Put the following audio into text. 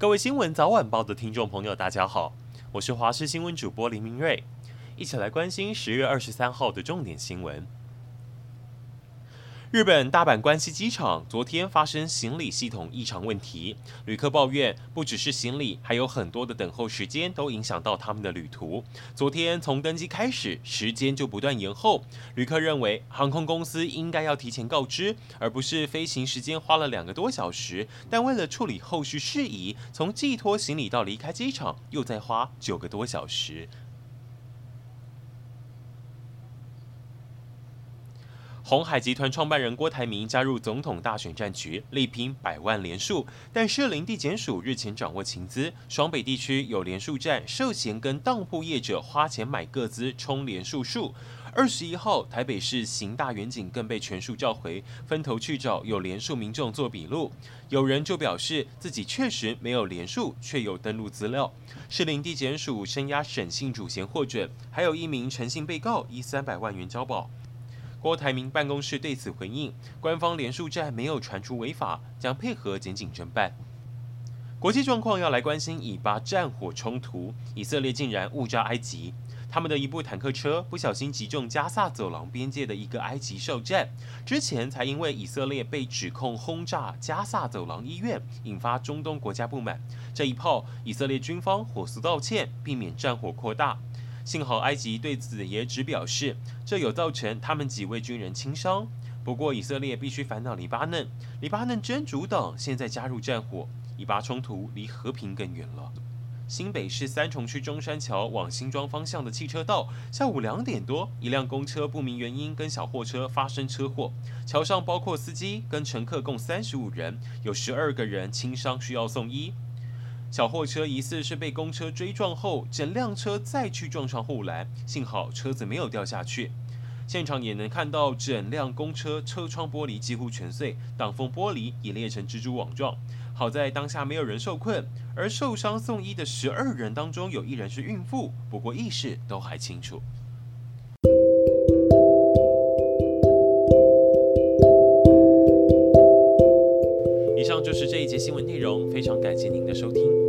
各位新闻早晚报的听众朋友，大家好，我是华视新闻主播林明瑞，一起来关心十月二十三号的重点新闻。日本大阪关西机场昨天发生行李系统异常问题，旅客抱怨不只是行李，还有很多的等候时间都影响到他们的旅途。昨天从登机开始，时间就不断延后。旅客认为航空公司应该要提前告知，而不是飞行时间花了两个多小时，但为了处理后续事宜，从寄托行李到离开机场又再花九个多小时。鸿海集团创办人郭台铭加入总统大选战局，力拼百万连署。但士林地检署日前掌握情资，双北地区有连署站涉嫌跟当铺业者花钱买个资充连数数。二十一号，台北市刑大员警更被全数召回，分头去找有连数民众做笔录。有人就表示自己确实没有连数，却有登录资料。士林地检署声押沈姓主嫌获准，还有一名陈姓被告以三百万元交保。郭台铭办公室对此回应，官方连数债没有传出违法，将配合检警侦办。国际状况要来关心以巴战火冲突，以色列竟然误炸埃及，他们的一部坦克车不小心击中加萨走廊边界的一个埃及哨站，之前才因为以色列被指控轰炸加萨走廊医院，引发中东国家不满。这一炮，以色列军方火速道歉，避免战火扩大。幸好埃及对此也只表示，这有造成他们几位军人轻伤。不过以色列必须烦恼黎巴嫩，黎巴嫩真主党现在加入战火，以巴冲突离和平更远了。新北市三重区中山桥往新庄方向的汽车道，下午两点多，一辆公车不明原因跟小货车发生车祸，桥上包括司机跟乘客共三十五人，有十二个人轻伤需要送医。小货车疑似是被公车追撞后，整辆车再去撞上护栏，幸好车子没有掉下去。现场也能看到整辆公车车窗玻璃几乎全碎，挡风玻璃也裂成蜘蛛网状。好在当下没有人受困，而受伤送医的十二人当中有一人是孕妇，不过意识都还清楚。内容，非常感谢您的收听。